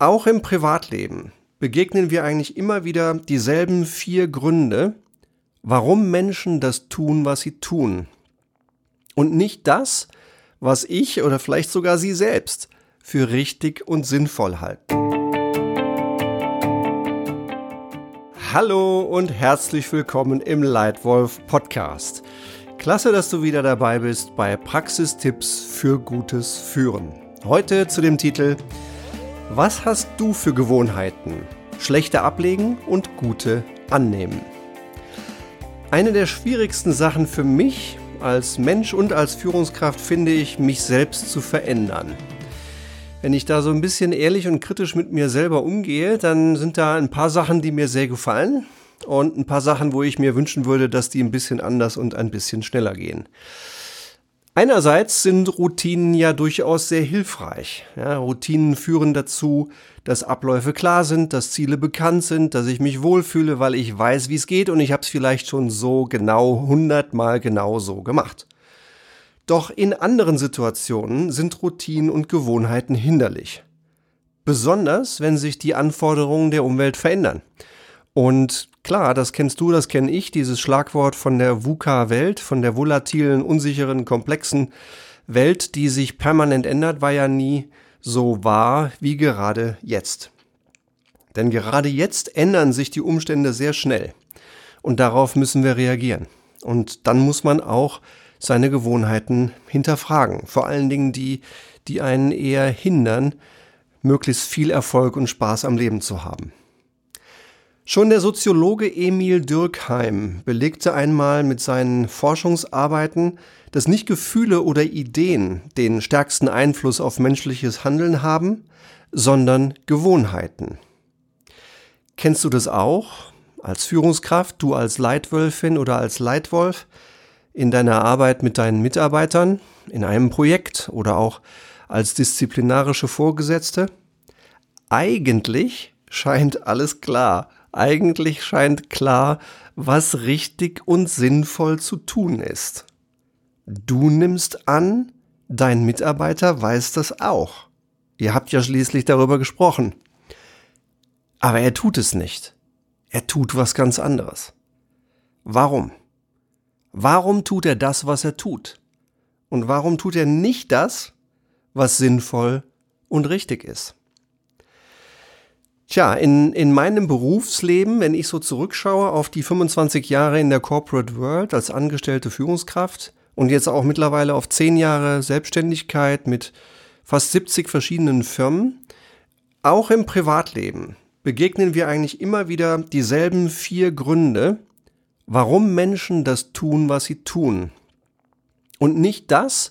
Auch im Privatleben begegnen wir eigentlich immer wieder dieselben vier Gründe, warum Menschen das tun, was sie tun. Und nicht das, was ich oder vielleicht sogar sie selbst für richtig und sinnvoll halten. Hallo und herzlich willkommen im Leitwolf Podcast. Klasse, dass du wieder dabei bist bei Praxistipps für gutes Führen. Heute zu dem Titel Was hast du für Gewohnheiten? Schlechte ablegen und gute annehmen. Eine der schwierigsten Sachen für mich als Mensch und als Führungskraft finde ich, mich selbst zu verändern. Wenn ich da so ein bisschen ehrlich und kritisch mit mir selber umgehe, dann sind da ein paar Sachen, die mir sehr gefallen und ein paar Sachen, wo ich mir wünschen würde, dass die ein bisschen anders und ein bisschen schneller gehen. Einerseits sind Routinen ja durchaus sehr hilfreich. Ja, Routinen führen dazu, dass Abläufe klar sind, dass Ziele bekannt sind, dass ich mich wohlfühle, weil ich weiß, wie es geht und ich habe es vielleicht schon so genau hundertmal genau so gemacht. Doch in anderen Situationen sind Routinen und Gewohnheiten hinderlich. Besonders, wenn sich die Anforderungen der Umwelt verändern. Und klar, das kennst du, das kenne ich, dieses Schlagwort von der VUCA-Welt, von der volatilen, unsicheren, komplexen Welt, die sich permanent ändert, war ja nie so wahr wie gerade jetzt. Denn gerade jetzt ändern sich die Umstände sehr schnell. Und darauf müssen wir reagieren. Und dann muss man auch seine Gewohnheiten hinterfragen. Vor allen Dingen die, die einen eher hindern, möglichst viel Erfolg und Spaß am Leben zu haben. Schon der Soziologe Emil Dürkheim belegte einmal mit seinen Forschungsarbeiten, dass nicht Gefühle oder Ideen den stärksten Einfluss auf menschliches Handeln haben, sondern Gewohnheiten. Kennst du das auch? Als Führungskraft, du als Leitwölfin oder als Leitwolf, in deiner Arbeit mit deinen Mitarbeitern, in einem Projekt oder auch als disziplinarische Vorgesetzte? Eigentlich scheint alles klar eigentlich scheint klar, was richtig und sinnvoll zu tun ist. Du nimmst an, dein Mitarbeiter weiß das auch. Ihr habt ja schließlich darüber gesprochen. Aber er tut es nicht. Er tut was ganz anderes. Warum? Warum tut er das, was er tut? Und warum tut er nicht das, was sinnvoll und richtig ist? Tja, in, in meinem Berufsleben, wenn ich so zurückschaue auf die 25 Jahre in der Corporate World als angestellte Führungskraft und jetzt auch mittlerweile auf 10 Jahre Selbstständigkeit mit fast 70 verschiedenen Firmen, auch im Privatleben begegnen wir eigentlich immer wieder dieselben vier Gründe, warum Menschen das tun, was sie tun. Und nicht das,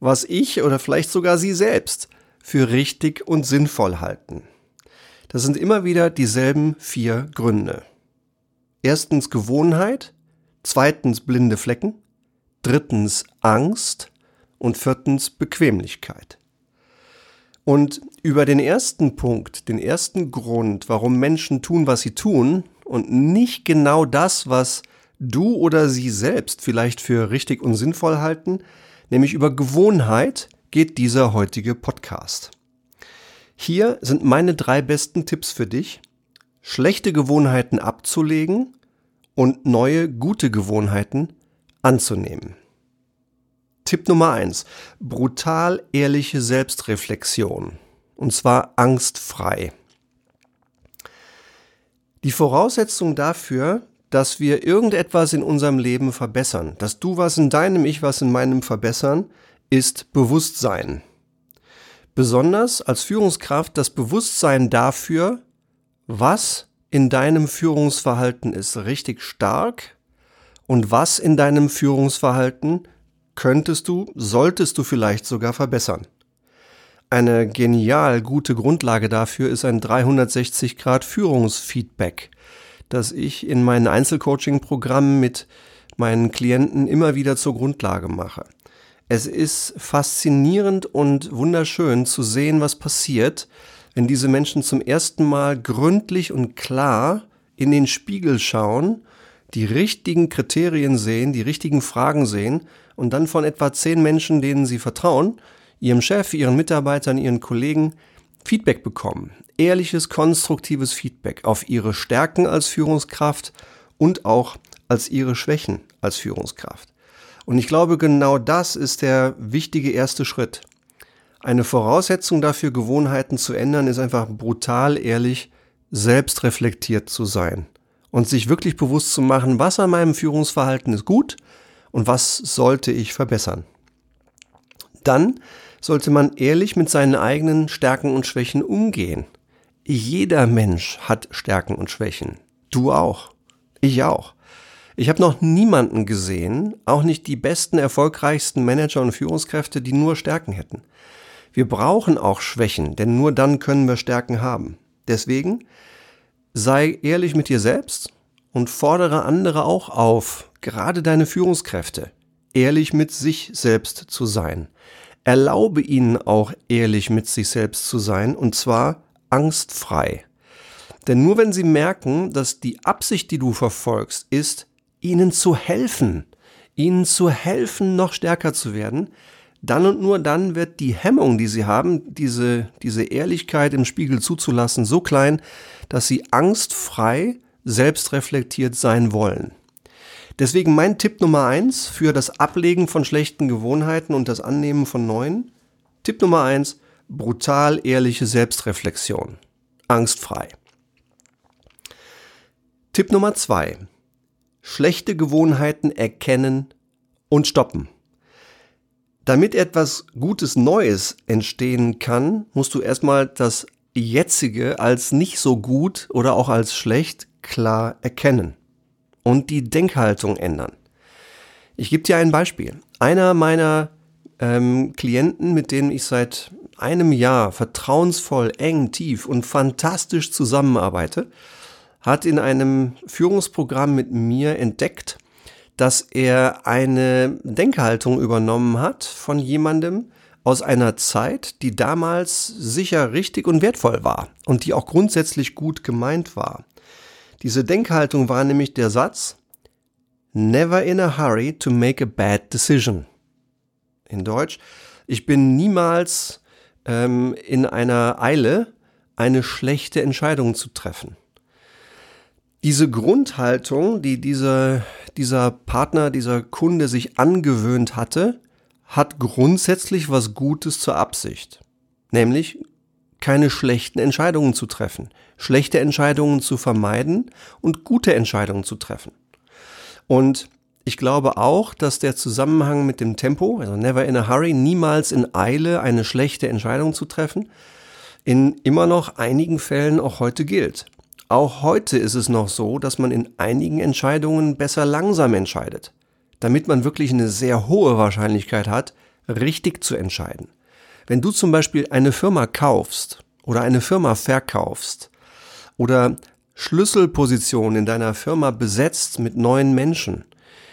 was ich oder vielleicht sogar sie selbst für richtig und sinnvoll halten. Das sind immer wieder dieselben vier Gründe. Erstens Gewohnheit, zweitens blinde Flecken, drittens Angst und viertens Bequemlichkeit. Und über den ersten Punkt, den ersten Grund, warum Menschen tun, was sie tun und nicht genau das, was du oder sie selbst vielleicht für richtig und sinnvoll halten, nämlich über Gewohnheit, geht dieser heutige Podcast. Hier sind meine drei besten Tipps für dich, schlechte Gewohnheiten abzulegen und neue gute Gewohnheiten anzunehmen. Tipp Nummer eins: Brutal ehrliche Selbstreflexion. Und zwar angstfrei. Die Voraussetzung dafür, dass wir irgendetwas in unserem Leben verbessern, dass du was in deinem, ich was in meinem verbessern, ist Bewusstsein. Besonders als Führungskraft das Bewusstsein dafür, was in deinem Führungsverhalten ist richtig stark und was in deinem Führungsverhalten könntest du, solltest du vielleicht sogar verbessern. Eine genial gute Grundlage dafür ist ein 360 Grad Führungsfeedback, das ich in meinen Einzelcoaching-Programmen mit meinen Klienten immer wieder zur Grundlage mache. Es ist faszinierend und wunderschön zu sehen, was passiert, wenn diese Menschen zum ersten Mal gründlich und klar in den Spiegel schauen, die richtigen Kriterien sehen, die richtigen Fragen sehen und dann von etwa zehn Menschen, denen sie vertrauen, ihrem Chef, ihren Mitarbeitern, ihren Kollegen Feedback bekommen. ehrliches, konstruktives Feedback auf ihre Stärken als Führungskraft und auch als ihre Schwächen als Führungskraft. Und ich glaube, genau das ist der wichtige erste Schritt. Eine Voraussetzung dafür, Gewohnheiten zu ändern, ist einfach brutal ehrlich, selbstreflektiert zu sein und sich wirklich bewusst zu machen, was an meinem Führungsverhalten ist gut und was sollte ich verbessern. Dann sollte man ehrlich mit seinen eigenen Stärken und Schwächen umgehen. Jeder Mensch hat Stärken und Schwächen. Du auch. Ich auch. Ich habe noch niemanden gesehen, auch nicht die besten, erfolgreichsten Manager und Führungskräfte, die nur Stärken hätten. Wir brauchen auch Schwächen, denn nur dann können wir Stärken haben. Deswegen sei ehrlich mit dir selbst und fordere andere auch auf, gerade deine Führungskräfte, ehrlich mit sich selbst zu sein. Erlaube ihnen auch ehrlich mit sich selbst zu sein, und zwar angstfrei. Denn nur wenn sie merken, dass die Absicht, die du verfolgst, ist, ihnen zu helfen, ihnen zu helfen, noch stärker zu werden, dann und nur dann wird die Hemmung, die sie haben, diese, diese Ehrlichkeit im Spiegel zuzulassen, so klein, dass sie angstfrei selbstreflektiert sein wollen. Deswegen mein Tipp Nummer eins für das Ablegen von schlechten Gewohnheiten und das Annehmen von neuen. Tipp Nummer eins, brutal ehrliche Selbstreflexion. Angstfrei. Tipp Nummer zwei, schlechte Gewohnheiten erkennen und stoppen. Damit etwas Gutes Neues entstehen kann, musst du erstmal das jetzige als nicht so gut oder auch als schlecht klar erkennen und die Denkhaltung ändern. Ich gebe dir ein Beispiel. Einer meiner ähm, Klienten, mit denen ich seit einem Jahr vertrauensvoll, eng, tief und fantastisch zusammenarbeite, hat in einem Führungsprogramm mit mir entdeckt, dass er eine Denkhaltung übernommen hat von jemandem aus einer Zeit, die damals sicher richtig und wertvoll war und die auch grundsätzlich gut gemeint war. Diese Denkhaltung war nämlich der Satz, Never in a hurry to make a bad decision. In Deutsch, ich bin niemals ähm, in einer Eile, eine schlechte Entscheidung zu treffen. Diese Grundhaltung, die diese, dieser Partner, dieser Kunde sich angewöhnt hatte, hat grundsätzlich was Gutes zur Absicht. Nämlich keine schlechten Entscheidungen zu treffen, schlechte Entscheidungen zu vermeiden und gute Entscheidungen zu treffen. Und ich glaube auch, dass der Zusammenhang mit dem Tempo, also never in a hurry, niemals in Eile eine schlechte Entscheidung zu treffen, in immer noch einigen Fällen auch heute gilt. Auch heute ist es noch so, dass man in einigen Entscheidungen besser langsam entscheidet, damit man wirklich eine sehr hohe Wahrscheinlichkeit hat, richtig zu entscheiden. Wenn du zum Beispiel eine Firma kaufst oder eine Firma verkaufst oder Schlüsselpositionen in deiner Firma besetzt mit neuen Menschen,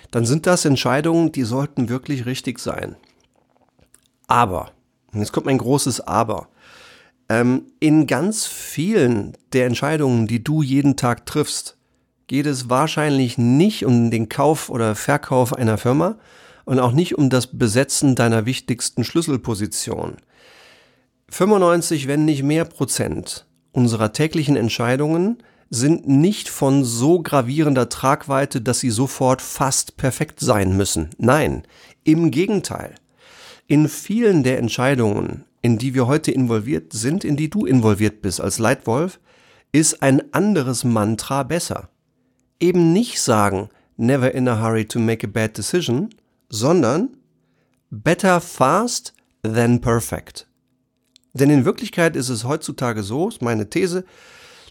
dann sind das Entscheidungen, die sollten wirklich richtig sein. Aber, und jetzt kommt ein großes Aber, ähm, in ganz vielen der Entscheidungen, die du jeden Tag triffst, geht es wahrscheinlich nicht um den Kauf oder Verkauf einer Firma und auch nicht um das Besetzen deiner wichtigsten Schlüsselposition. 95, wenn nicht mehr Prozent unserer täglichen Entscheidungen sind nicht von so gravierender Tragweite, dass sie sofort fast perfekt sein müssen. Nein, im Gegenteil. In vielen der Entscheidungen, in die wir heute involviert sind, in die du involviert bist als Leitwolf, ist ein anderes Mantra besser. Eben nicht sagen, never in a hurry to make a bad decision, sondern better fast than perfect. Denn in Wirklichkeit ist es heutzutage so, ist meine These,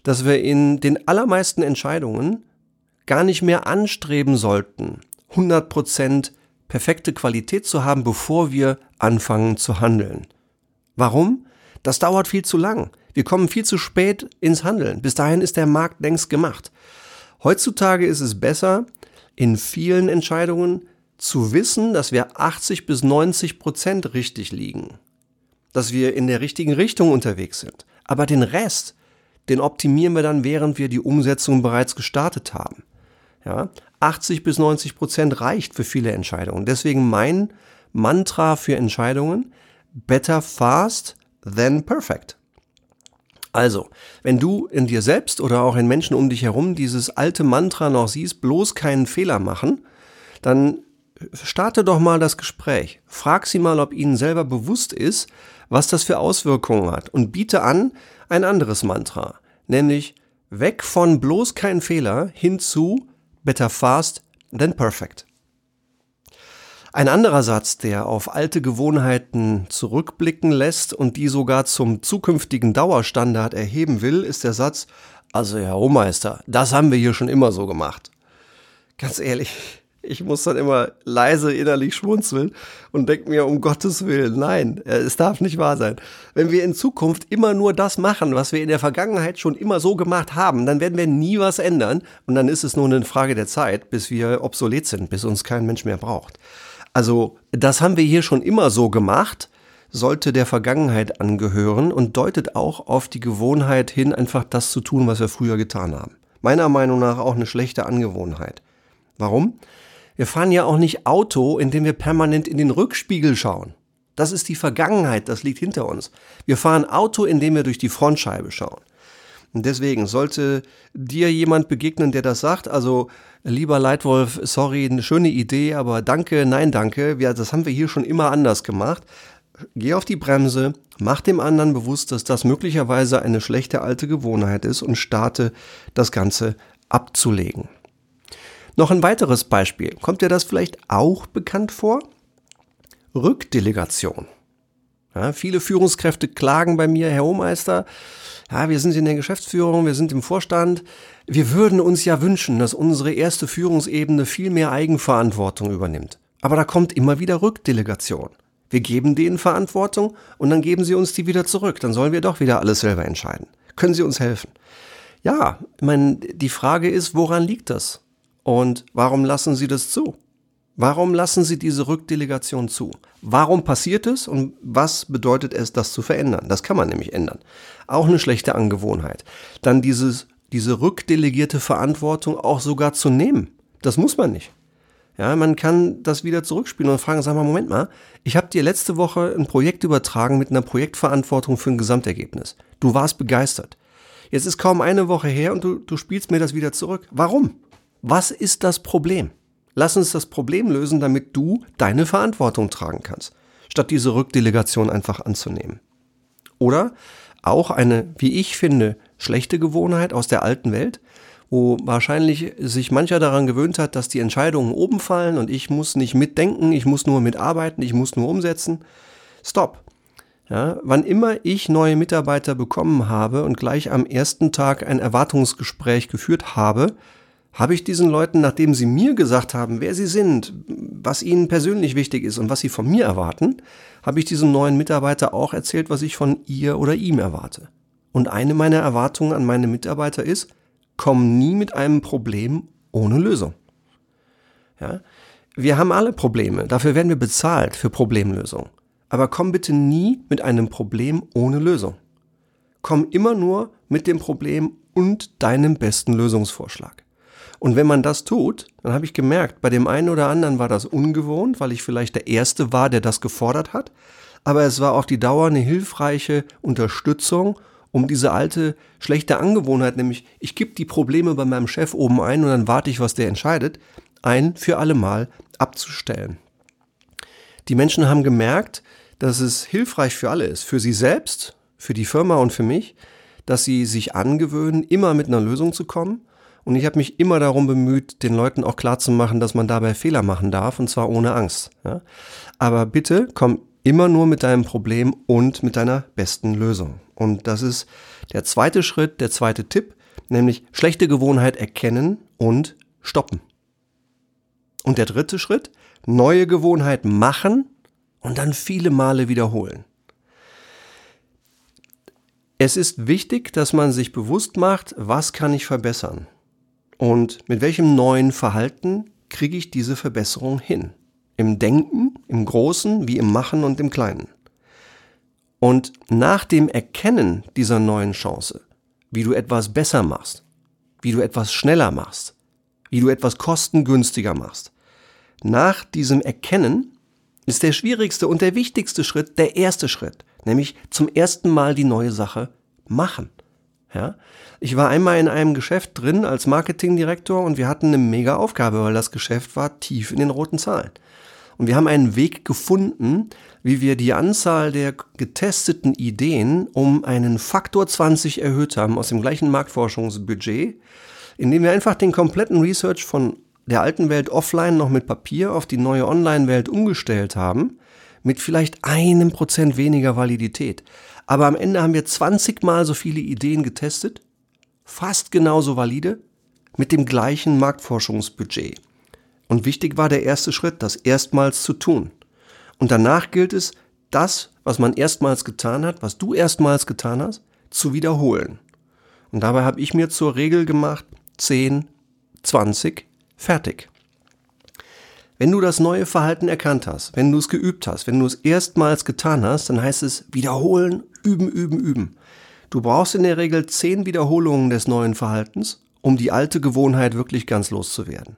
dass wir in den allermeisten Entscheidungen gar nicht mehr anstreben sollten, 100% perfekte Qualität zu haben, bevor wir anfangen zu handeln. Warum? Das dauert viel zu lang. Wir kommen viel zu spät ins Handeln. Bis dahin ist der Markt längst gemacht. Heutzutage ist es besser, in vielen Entscheidungen zu wissen, dass wir 80 bis 90 Prozent richtig liegen. Dass wir in der richtigen Richtung unterwegs sind. Aber den Rest, den optimieren wir dann, während wir die Umsetzung bereits gestartet haben. Ja, 80 bis 90 Prozent reicht für viele Entscheidungen. Deswegen mein Mantra für Entscheidungen, better fast than perfect. Also, wenn du in dir selbst oder auch in Menschen um dich herum dieses alte Mantra noch siehst, bloß keinen Fehler machen, dann starte doch mal das Gespräch. Frag sie mal, ob ihnen selber bewusst ist, was das für Auswirkungen hat und biete an ein anderes Mantra, nämlich weg von bloß kein Fehler hin zu better fast than perfect. Ein anderer Satz, der auf alte Gewohnheiten zurückblicken lässt und die sogar zum zukünftigen Dauerstandard erheben will, ist der Satz, also Herr Hohmeister, das haben wir hier schon immer so gemacht. Ganz ehrlich, ich muss dann immer leise innerlich schmunzeln und denke mir, um Gottes Willen, nein, äh, es darf nicht wahr sein. Wenn wir in Zukunft immer nur das machen, was wir in der Vergangenheit schon immer so gemacht haben, dann werden wir nie was ändern und dann ist es nur eine Frage der Zeit, bis wir obsolet sind, bis uns kein Mensch mehr braucht. Also, das haben wir hier schon immer so gemacht, sollte der Vergangenheit angehören und deutet auch auf die Gewohnheit hin, einfach das zu tun, was wir früher getan haben. Meiner Meinung nach auch eine schlechte Angewohnheit. Warum? Wir fahren ja auch nicht Auto, indem wir permanent in den Rückspiegel schauen. Das ist die Vergangenheit, das liegt hinter uns. Wir fahren Auto, indem wir durch die Frontscheibe schauen. Deswegen sollte dir jemand begegnen, der das sagt, also lieber Leitwolf, sorry, eine schöne Idee, aber danke, nein, danke, ja, das haben wir hier schon immer anders gemacht. Geh auf die Bremse, mach dem anderen bewusst, dass das möglicherweise eine schlechte alte Gewohnheit ist und starte das Ganze abzulegen. Noch ein weiteres Beispiel. Kommt dir das vielleicht auch bekannt vor? Rückdelegation. Ja, viele Führungskräfte klagen bei mir, Herr Hohmeister, ja, wir sind in der Geschäftsführung, wir sind im Vorstand. Wir würden uns ja wünschen, dass unsere erste Führungsebene viel mehr Eigenverantwortung übernimmt. Aber da kommt immer wieder Rückdelegation. Wir geben denen Verantwortung und dann geben sie uns die wieder zurück. Dann sollen wir doch wieder alles selber entscheiden. Können Sie uns helfen? Ja, ich meine, die Frage ist, woran liegt das? Und warum lassen Sie das zu? Warum lassen Sie diese Rückdelegation zu? Warum passiert es und was bedeutet es, das zu verändern? Das kann man nämlich ändern. Auch eine schlechte Angewohnheit. Dann dieses, diese rückdelegierte Verantwortung auch sogar zu nehmen. Das muss man nicht. Ja, man kann das wieder zurückspielen und fragen, sag mal, Moment mal, ich habe dir letzte Woche ein Projekt übertragen mit einer Projektverantwortung für ein Gesamtergebnis. Du warst begeistert. Jetzt ist kaum eine Woche her und du, du spielst mir das wieder zurück. Warum? Was ist das Problem? Lass uns das Problem lösen, damit du deine Verantwortung tragen kannst, statt diese Rückdelegation einfach anzunehmen. Oder auch eine, wie ich finde, schlechte Gewohnheit aus der alten Welt, wo wahrscheinlich sich mancher daran gewöhnt hat, dass die Entscheidungen oben fallen und ich muss nicht mitdenken, ich muss nur mitarbeiten, ich muss nur umsetzen. Stop. Ja, wann immer ich neue Mitarbeiter bekommen habe und gleich am ersten Tag ein Erwartungsgespräch geführt habe, habe ich diesen Leuten, nachdem sie mir gesagt haben, wer sie sind, was ihnen persönlich wichtig ist und was sie von mir erwarten, habe ich diesem neuen Mitarbeiter auch erzählt, was ich von ihr oder ihm erwarte. Und eine meiner Erwartungen an meine Mitarbeiter ist, komm nie mit einem Problem ohne Lösung. Ja? Wir haben alle Probleme, dafür werden wir bezahlt für Problemlösung. Aber komm bitte nie mit einem Problem ohne Lösung. Komm immer nur mit dem Problem und deinem besten Lösungsvorschlag. Und wenn man das tut, dann habe ich gemerkt, bei dem einen oder anderen war das ungewohnt, weil ich vielleicht der Erste war, der das gefordert hat. Aber es war auf die Dauer eine hilfreiche Unterstützung, um diese alte schlechte Angewohnheit, nämlich ich gebe die Probleme bei meinem Chef oben ein und dann warte ich, was der entscheidet, ein für alle Mal abzustellen. Die Menschen haben gemerkt, dass es hilfreich für alle ist, für sie selbst, für die Firma und für mich, dass sie sich angewöhnen, immer mit einer Lösung zu kommen und ich habe mich immer darum bemüht, den Leuten auch klarzumachen, dass man dabei Fehler machen darf, und zwar ohne Angst. Ja? Aber bitte komm immer nur mit deinem Problem und mit deiner besten Lösung. Und das ist der zweite Schritt, der zweite Tipp, nämlich schlechte Gewohnheit erkennen und stoppen. Und der dritte Schritt, neue Gewohnheit machen und dann viele Male wiederholen. Es ist wichtig, dass man sich bewusst macht, was kann ich verbessern. Und mit welchem neuen Verhalten kriege ich diese Verbesserung hin? Im Denken, im Großen wie im Machen und im Kleinen. Und nach dem Erkennen dieser neuen Chance, wie du etwas besser machst, wie du etwas schneller machst, wie du etwas kostengünstiger machst, nach diesem Erkennen ist der schwierigste und der wichtigste Schritt der erste Schritt, nämlich zum ersten Mal die neue Sache machen. Ja? Ich war einmal in einem Geschäft drin als Marketingdirektor und wir hatten eine mega Aufgabe, weil das Geschäft war tief in den roten Zahlen. Und wir haben einen Weg gefunden, wie wir die Anzahl der getesteten Ideen um einen Faktor 20 erhöht haben aus dem gleichen Marktforschungsbudget, indem wir einfach den kompletten Research von der alten Welt offline noch mit Papier auf die neue Online-Welt umgestellt haben, mit vielleicht einem Prozent weniger Validität. Aber am Ende haben wir 20 mal so viele Ideen getestet, fast genauso valide, mit dem gleichen Marktforschungsbudget. Und wichtig war der erste Schritt, das erstmals zu tun. Und danach gilt es, das, was man erstmals getan hat, was du erstmals getan hast, zu wiederholen. Und dabei habe ich mir zur Regel gemacht, 10, 20, fertig. Wenn du das neue Verhalten erkannt hast, wenn du es geübt hast, wenn du es erstmals getan hast, dann heißt es wiederholen, üben, üben, üben. Du brauchst in der Regel 10 Wiederholungen des neuen Verhaltens, um die alte Gewohnheit wirklich ganz loszuwerden.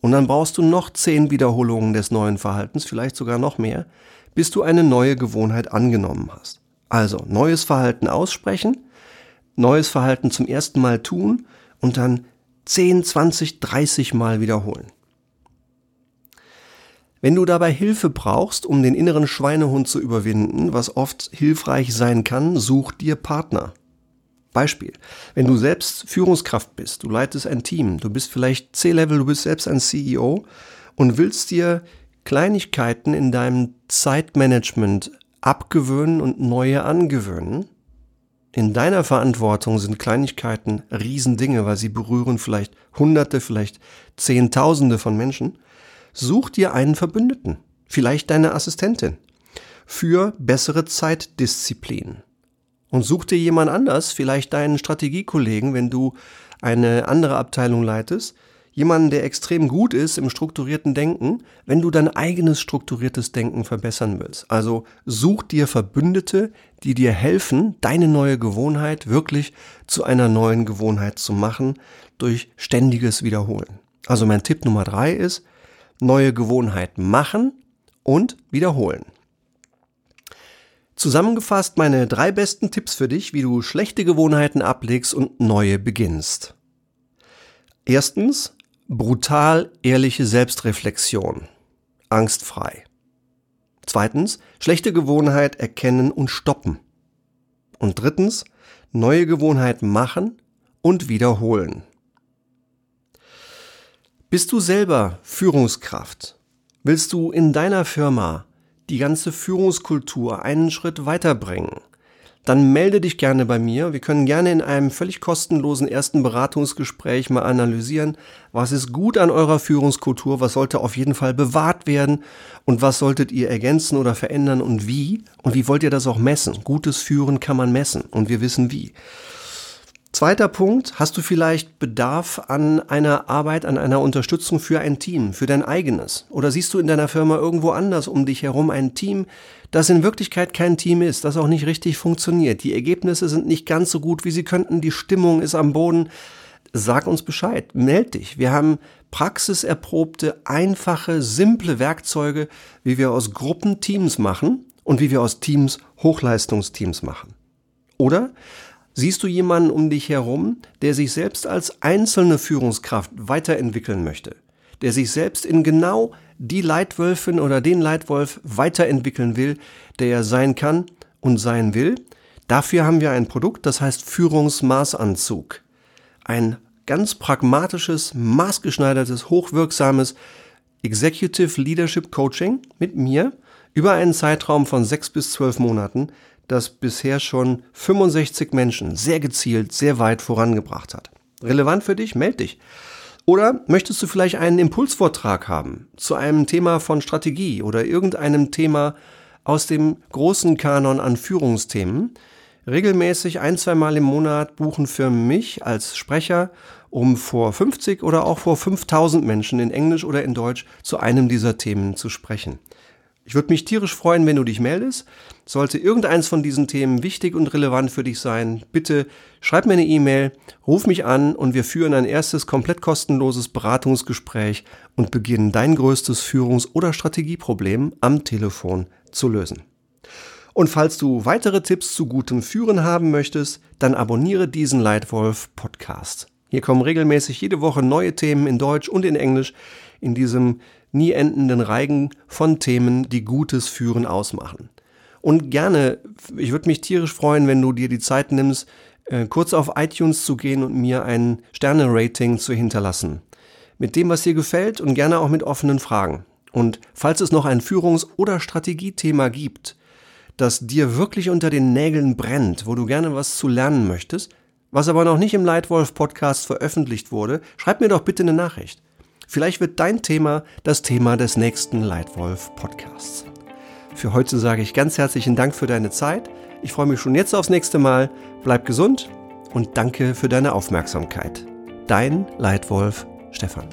Und dann brauchst du noch 10 Wiederholungen des neuen Verhaltens, vielleicht sogar noch mehr, bis du eine neue Gewohnheit angenommen hast. Also neues Verhalten aussprechen, neues Verhalten zum ersten Mal tun und dann 10, 20, 30 Mal wiederholen. Wenn du dabei Hilfe brauchst, um den inneren Schweinehund zu überwinden, was oft hilfreich sein kann, such dir Partner. Beispiel. Wenn du selbst Führungskraft bist, du leitest ein Team, du bist vielleicht C-Level, du bist selbst ein CEO und willst dir Kleinigkeiten in deinem Zeitmanagement abgewöhnen und neue angewöhnen. In deiner Verantwortung sind Kleinigkeiten Riesendinge, weil sie berühren vielleicht Hunderte, vielleicht Zehntausende von Menschen. Such dir einen Verbündeten, vielleicht deine Assistentin, für bessere Zeitdisziplin und such dir jemand anders, vielleicht deinen Strategiekollegen, wenn du eine andere Abteilung leitest, jemanden, der extrem gut ist im strukturierten Denken, wenn du dein eigenes strukturiertes Denken verbessern willst. Also such dir Verbündete, die dir helfen, deine neue Gewohnheit wirklich zu einer neuen Gewohnheit zu machen durch ständiges Wiederholen. Also mein Tipp Nummer drei ist, neue Gewohnheit machen und wiederholen. Zusammengefasst meine drei besten Tipps für dich, wie du schlechte Gewohnheiten ablegst und neue beginnst. Erstens, brutal ehrliche Selbstreflexion. Angstfrei. Zweitens, schlechte Gewohnheit erkennen und stoppen. Und drittens, neue Gewohnheiten machen und wiederholen. Bist du selber Führungskraft? Willst du in deiner Firma die ganze Führungskultur einen Schritt weiterbringen, dann melde dich gerne bei mir. Wir können gerne in einem völlig kostenlosen ersten Beratungsgespräch mal analysieren, was ist gut an eurer Führungskultur, was sollte auf jeden Fall bewahrt werden und was solltet ihr ergänzen oder verändern und wie und wie wollt ihr das auch messen. Gutes Führen kann man messen und wir wissen wie. Zweiter Punkt, hast du vielleicht Bedarf an einer Arbeit, an einer Unterstützung für ein Team, für dein eigenes? Oder siehst du in deiner Firma irgendwo anders um dich herum ein Team, das in Wirklichkeit kein Team ist, das auch nicht richtig funktioniert? Die Ergebnisse sind nicht ganz so gut, wie sie könnten, die Stimmung ist am Boden. Sag uns Bescheid, meld dich. Wir haben praxiserprobte, einfache, simple Werkzeuge, wie wir aus Gruppen Teams machen und wie wir aus Teams Hochleistungsteams machen. Oder Siehst du jemanden um dich herum, der sich selbst als einzelne Führungskraft weiterentwickeln möchte, der sich selbst in genau die Leitwölfin oder den Leitwolf weiterentwickeln will, der er sein kann und sein will? Dafür haben wir ein Produkt, das heißt Führungsmaßanzug. Ein ganz pragmatisches, maßgeschneidertes, hochwirksames Executive Leadership Coaching mit mir über einen Zeitraum von sechs bis zwölf Monaten, das bisher schon 65 Menschen sehr gezielt, sehr weit vorangebracht hat. Relevant für dich? Meld dich. Oder möchtest du vielleicht einen Impulsvortrag haben zu einem Thema von Strategie oder irgendeinem Thema aus dem großen Kanon an Führungsthemen? Regelmäßig ein, zwei Mal im Monat buchen für mich als Sprecher, um vor 50 oder auch vor 5000 Menschen in Englisch oder in Deutsch zu einem dieser Themen zu sprechen. Ich würde mich tierisch freuen, wenn du dich meldest. Sollte irgendeins von diesen Themen wichtig und relevant für dich sein, bitte schreib mir eine E-Mail, ruf mich an und wir führen ein erstes komplett kostenloses Beratungsgespräch und beginnen dein größtes Führungs- oder Strategieproblem am Telefon zu lösen. Und falls du weitere Tipps zu gutem Führen haben möchtest, dann abonniere diesen Leitwolf Podcast. Hier kommen regelmäßig jede Woche neue Themen in Deutsch und in Englisch in diesem nie endenden Reigen von Themen, die gutes Führen ausmachen. Und gerne, ich würde mich tierisch freuen, wenn du dir die Zeit nimmst, äh, kurz auf iTunes zu gehen und mir ein Sterne-Rating zu hinterlassen. Mit dem, was dir gefällt und gerne auch mit offenen Fragen. Und falls es noch ein Führungs- oder Strategiethema gibt, das dir wirklich unter den Nägeln brennt, wo du gerne was zu lernen möchtest, was aber noch nicht im Leitwolf Podcast veröffentlicht wurde, schreib mir doch bitte eine Nachricht. Vielleicht wird dein Thema das Thema des nächsten Leitwolf Podcasts. Für heute sage ich ganz herzlichen Dank für deine Zeit. Ich freue mich schon jetzt aufs nächste Mal. Bleib gesund und danke für deine Aufmerksamkeit. Dein Leitwolf Stefan.